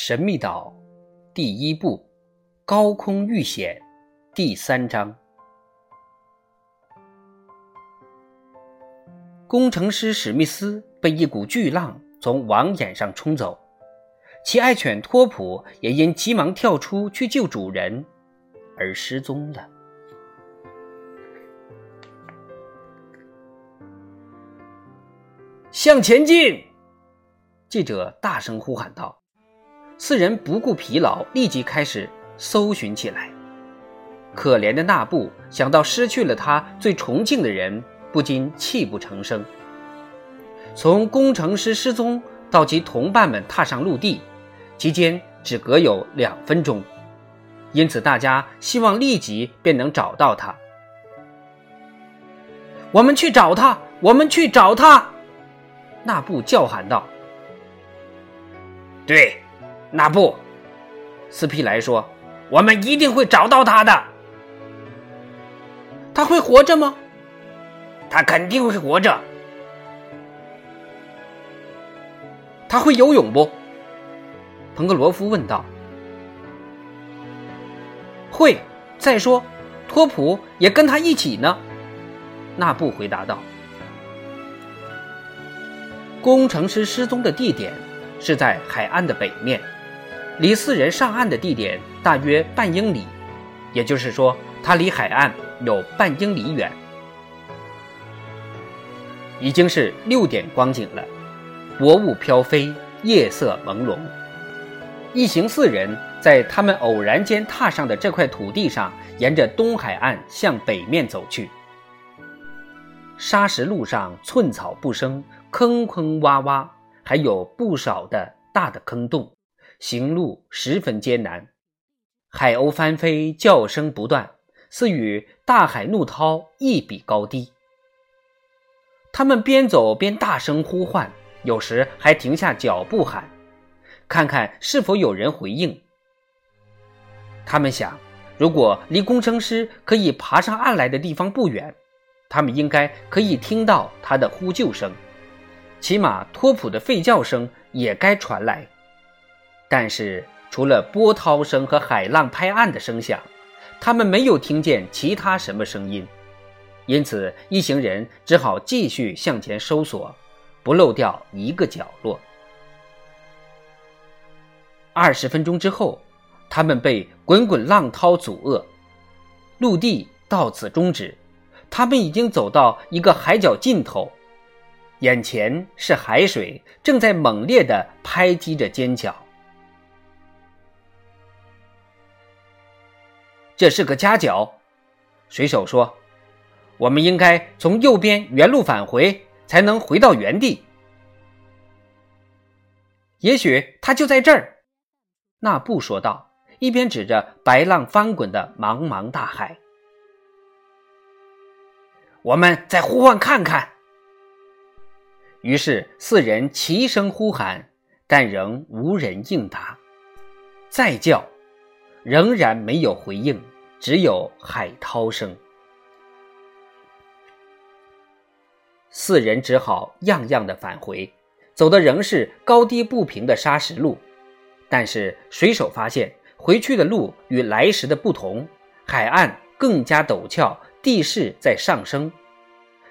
神秘岛第一部高空遇险第三章。工程师史密斯被一股巨浪从网眼上冲走，其爱犬托普也因急忙跳出去救主人而失踪了。向前进！记者大声呼喊道。四人不顾疲劳，立即开始搜寻起来。可怜的纳布想到失去了他最崇敬的人，不禁泣不成声。从工程师失踪到其同伴们踏上陆地，期间只隔有两分钟，因此大家希望立即便能找到他。我们去找他！我们去找他！纳布叫喊道：“对。”那不，斯皮莱说：“我们一定会找到他的。他会活着吗？他肯定会活着。他会游泳不？”彭格罗夫问道。“会。再说，托普也跟他一起呢。”那布回答道。工程师失踪的地点是在海岸的北面。离四人上岸的地点大约半英里，也就是说，他离海岸有半英里远。已经是六点光景了，薄雾飘飞，夜色朦胧。一行四人在他们偶然间踏上的这块土地上，沿着东海岸向北面走去。沙石路上寸草不生，坑坑洼洼，还有不少的大的坑洞。行路十分艰难，海鸥翻飞，叫声不断，似与大海怒涛一比高低。他们边走边大声呼唤，有时还停下脚步喊，看看是否有人回应。他们想，如果离工程师可以爬上岸来的地方不远，他们应该可以听到他的呼救声，起码托普的吠叫声也该传来。但是，除了波涛声和海浪拍岸的声响，他们没有听见其他什么声音，因此一行人只好继续向前搜索，不漏掉一个角落。二十分钟之后，他们被滚滚浪涛阻遏，陆地到此终止，他们已经走到一个海角尽头，眼前是海水正在猛烈地拍击着尖角。这是个夹角，水手说：“我们应该从右边原路返回，才能回到原地。也许他就在这儿。”那布说道，一边指着白浪翻滚的茫茫大海。我们再呼唤看看。于是四人齐声呼喊，但仍无人应答。再叫。仍然没有回应，只有海涛声。四人只好样样的返回，走的仍是高低不平的沙石路。但是水手发现，回去的路与来时的不同，海岸更加陡峭，地势在上升。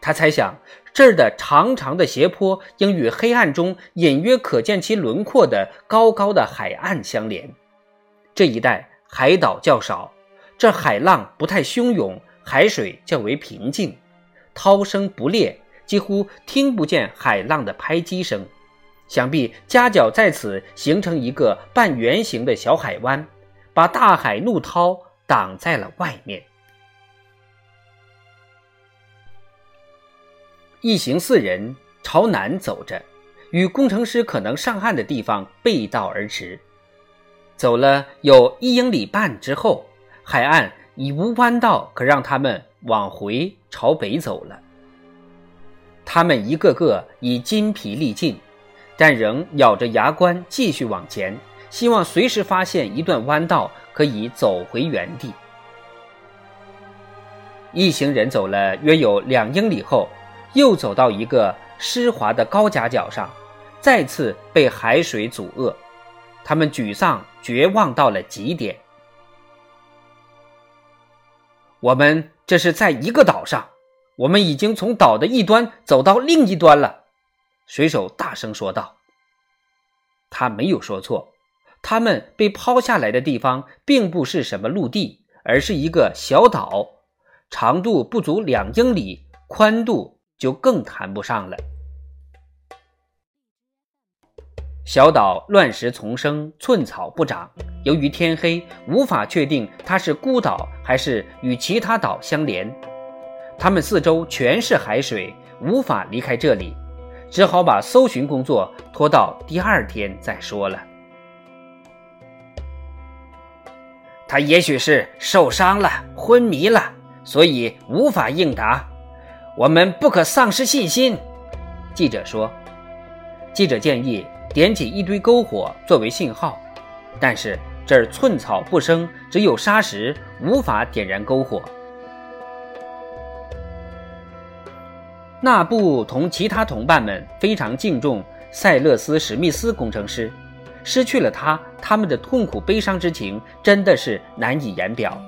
他猜想，这儿的长长的斜坡应与黑暗中隐约可见其轮廓的高高的海岸相连。这一带。海岛较少，这海浪不太汹涌，海水较为平静，涛声不烈，几乎听不见海浪的拍击声。想必夹角在此形成一个半圆形的小海湾，把大海怒涛挡在了外面。一行四人朝南走着，与工程师可能上岸的地方背道而驰。走了有一英里半之后，海岸已无弯道可让他们往回朝北走了。他们一个个已筋疲力尽，但仍咬着牙关继续往前，希望随时发现一段弯道可以走回原地。一行人走了约有两英里后，又走到一个湿滑的高夹角上，再次被海水阻遏。他们沮丧、绝望到了极点。我们这是在一个岛上，我们已经从岛的一端走到另一端了。水手大声说道：“他没有说错，他们被抛下来的地方并不是什么陆地，而是一个小岛，长度不足两英里，宽度就更谈不上了。小岛乱石丛生，寸草不长。由于天黑，无法确定它是孤岛还是与其他岛相连。他们四周全是海水，无法离开这里。”只好把搜寻工作拖到第二天再说了。他也许是受伤了，昏迷了，所以无法应答。我们不可丧失信心。记者说。记者建议点起一堆篝火作为信号，但是这儿寸草不生，只有沙石，无法点燃篝火。纳布同其他同伴们非常敬重塞勒斯·史密斯工程师，失去了他，他们的痛苦悲伤之情真的是难以言表。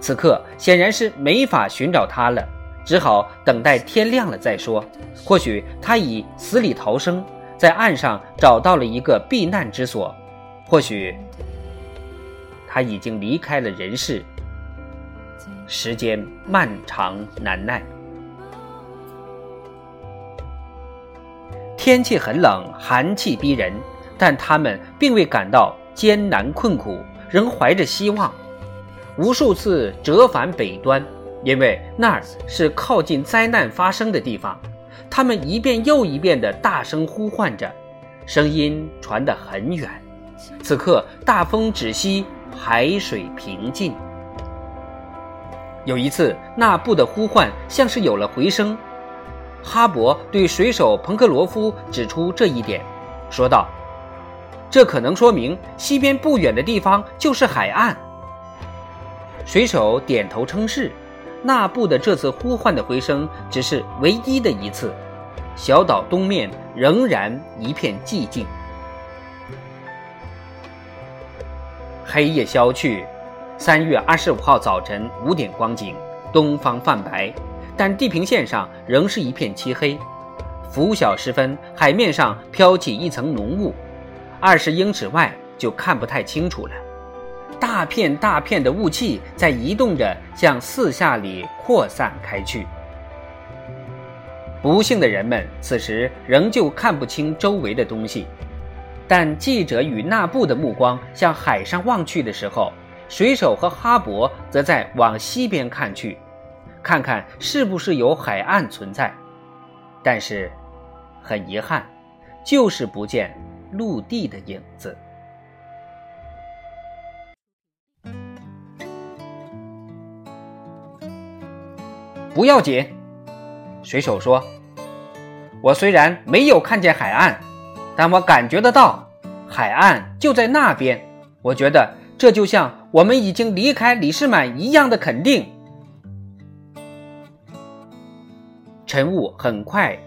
此刻显然是没法寻找他了，只好等待天亮了再说。或许他已死里逃生，在岸上找到了一个避难之所；或许他已经离开了人世。时间漫长难耐。天气很冷，寒气逼人，但他们并未感到艰难困苦，仍怀着希望。无数次折返北端，因为那儿是靠近灾难发生的地方。他们一遍又一遍地大声呼唤着，声音传得很远。此刻大风止息，海水平静。有一次，那布的呼唤像是有了回声。哈勃对水手彭克罗夫指出这一点，说道：“这可能说明西边不远的地方就是海岸。”水手点头称是。那布的这次呼唤的回声只是唯一的一次。小岛东面仍然一片寂静。黑夜消去，三月二十五号早晨五点光景，东方泛白。但地平线上仍是一片漆黑，拂晓时分，海面上飘起一层浓雾，二十英尺外就看不太清楚了。大片大片的雾气在移动着，向四下里扩散开去。不幸的人们此时仍旧看不清周围的东西，但记者与纳布的目光向海上望去的时候，水手和哈勃则在往西边看去。看看是不是有海岸存在，但是很遗憾，就是不见陆地的影子。不要紧，水手说：“我虽然没有看见海岸，但我感觉得到海岸就在那边。我觉得这就像我们已经离开李士满一样的肯定。”晨雾很快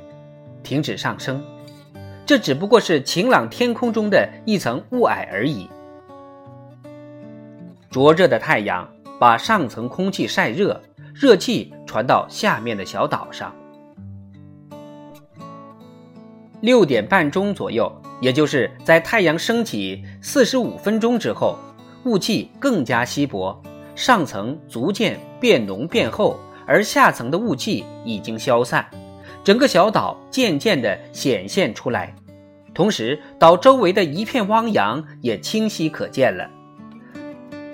停止上升，这只不过是晴朗天空中的一层雾霭而已。灼热的太阳把上层空气晒热，热气传到下面的小岛上。六点半钟左右，也就是在太阳升起四十五分钟之后，雾气更加稀薄，上层逐渐变浓变厚。而下层的雾气已经消散，整个小岛渐渐地显现出来，同时岛周围的一片汪洋也清晰可见了。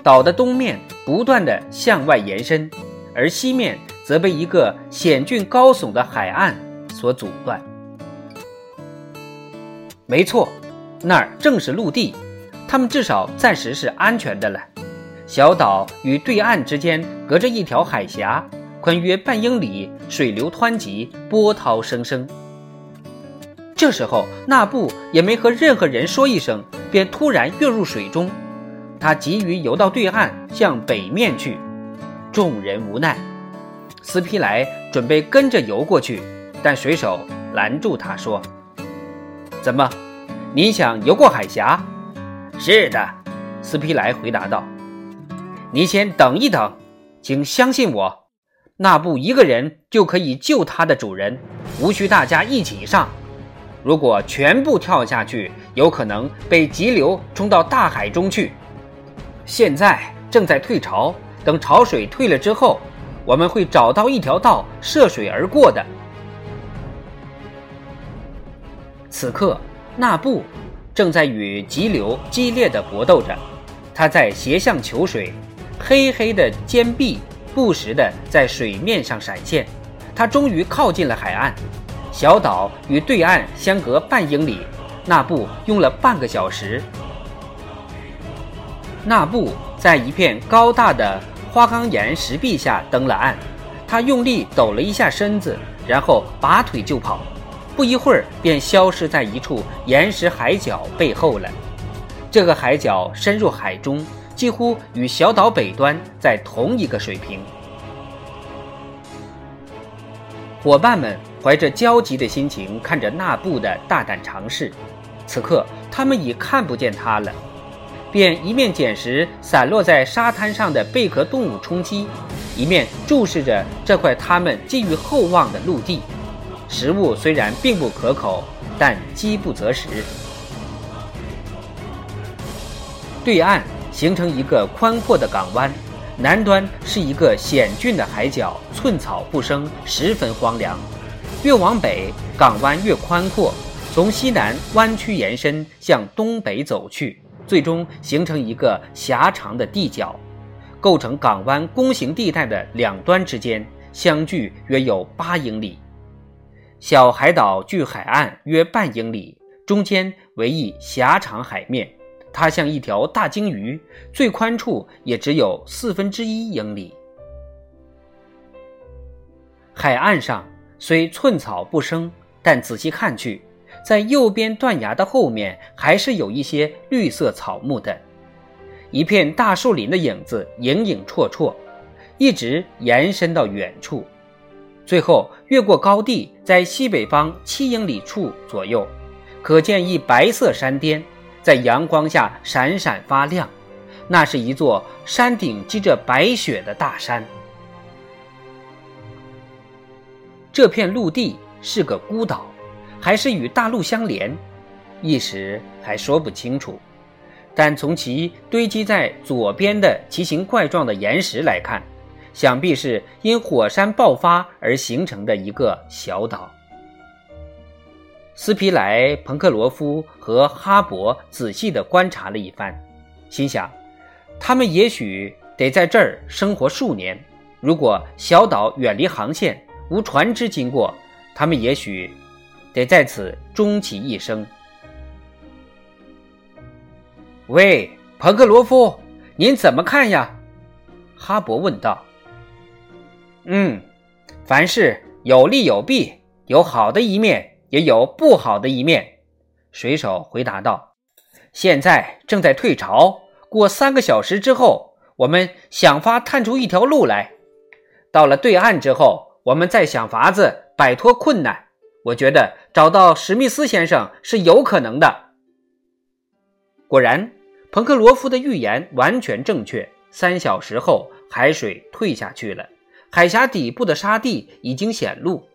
岛的东面不断地向外延伸，而西面则被一个险峻高耸的海岸所阻断。没错，那儿正是陆地，他们至少暂时是安全的了。小岛与对岸之间隔着一条海峡。宽约半英里，水流湍急，波涛声声。这时候，纳布也没和任何人说一声，便突然跃入水中。他急于游到对岸，向北面去。众人无奈，斯皮莱准备跟着游过去，但水手拦住他说：“怎么，你想游过海峡？是的，斯皮莱回答道。你先等一等，请相信我，那布一个人就可以救他的主人，无需大家一起上。如果全部跳下去，有可能被急流冲到大海中去。现在正在退潮，等潮水退了之后，我们会找到一条道涉水而过的。此刻，纳布正在与急流激烈的搏斗着，他在斜向求水，黑黑的肩臂不时的在水面上闪现。他终于靠近了海岸。小岛与对岸相隔半英里，纳布用了半个小时。纳布在一片高大的花岗岩石壁下登了岸，他用力抖了一下身子，然后拔腿就跑，不一会儿便消失在一处岩石海角背后了。这个海角深入海中，几乎与小岛北端在同一个水平。伙伴们。怀着焦急的心情看着纳布的大胆尝试，此刻他们已看不见他了，便一面捡拾散落在沙滩上的贝壳动物充饥，一面注视着这块他们寄予厚望的陆地。食物虽然并不可口，但饥不择食。对岸形成一个宽阔的港湾，南端是一个险峻的海角，寸草不生，十分荒凉。越往北，港湾越宽阔，从西南弯曲延伸向东北走去，最终形成一个狭长的地角，构成港湾弓形地带的两端之间相距约有八英里。小海岛距海岸约半英里，中间为一狭长海面，它像一条大鲸鱼，最宽处也只有四分之一英里。海岸上。虽寸草不生，但仔细看去，在右边断崖的后面还是有一些绿色草木的，一片大树林的影子影影绰绰，一直延伸到远处，最后越过高地，在西北方七英里处左右，可见一白色山巅，在阳光下闪闪发亮，那是一座山顶积着白雪的大山。这片陆地是个孤岛，还是与大陆相连，一时还说不清楚。但从其堆积在左边的奇形怪状的岩石来看，想必是因火山爆发而形成的一个小岛。斯皮莱、彭克罗夫和哈勃仔细地观察了一番，心想：他们也许得在这儿生活数年。如果小岛远离航线，无船只经过，他们也许得在此终其一生。喂，彭克罗夫，您怎么看呀？哈勃问道。嗯，凡事有利有弊，有好的一面，也有不好的一面。水手回答道。现在正在退潮，过三个小时之后，我们想法探出一条路来。到了对岸之后。我们再想法子摆脱困难，我觉得找到史密斯先生是有可能的。果然，彭克罗夫的预言完全正确。三小时后，海水退下去了，海峡底部的沙地已经显露，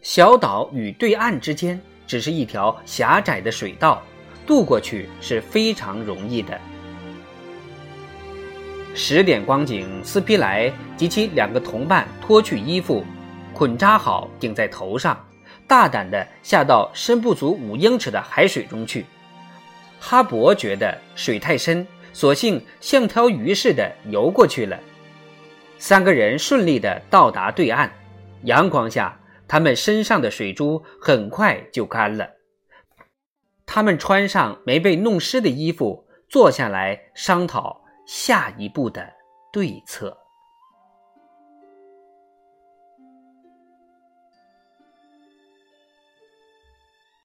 小岛与对岸之间只是一条狭窄的水道，渡过去是非常容易的。十点光景，斯皮莱及其两个同伴脱去衣服，捆扎好顶在头上，大胆地下到深不足五英尺的海水中去。哈勃觉得水太深，索性像条鱼似的游过去了。三个人顺利地到达对岸，阳光下，他们身上的水珠很快就干了。他们穿上没被弄湿的衣服，坐下来商讨。下一步的对策。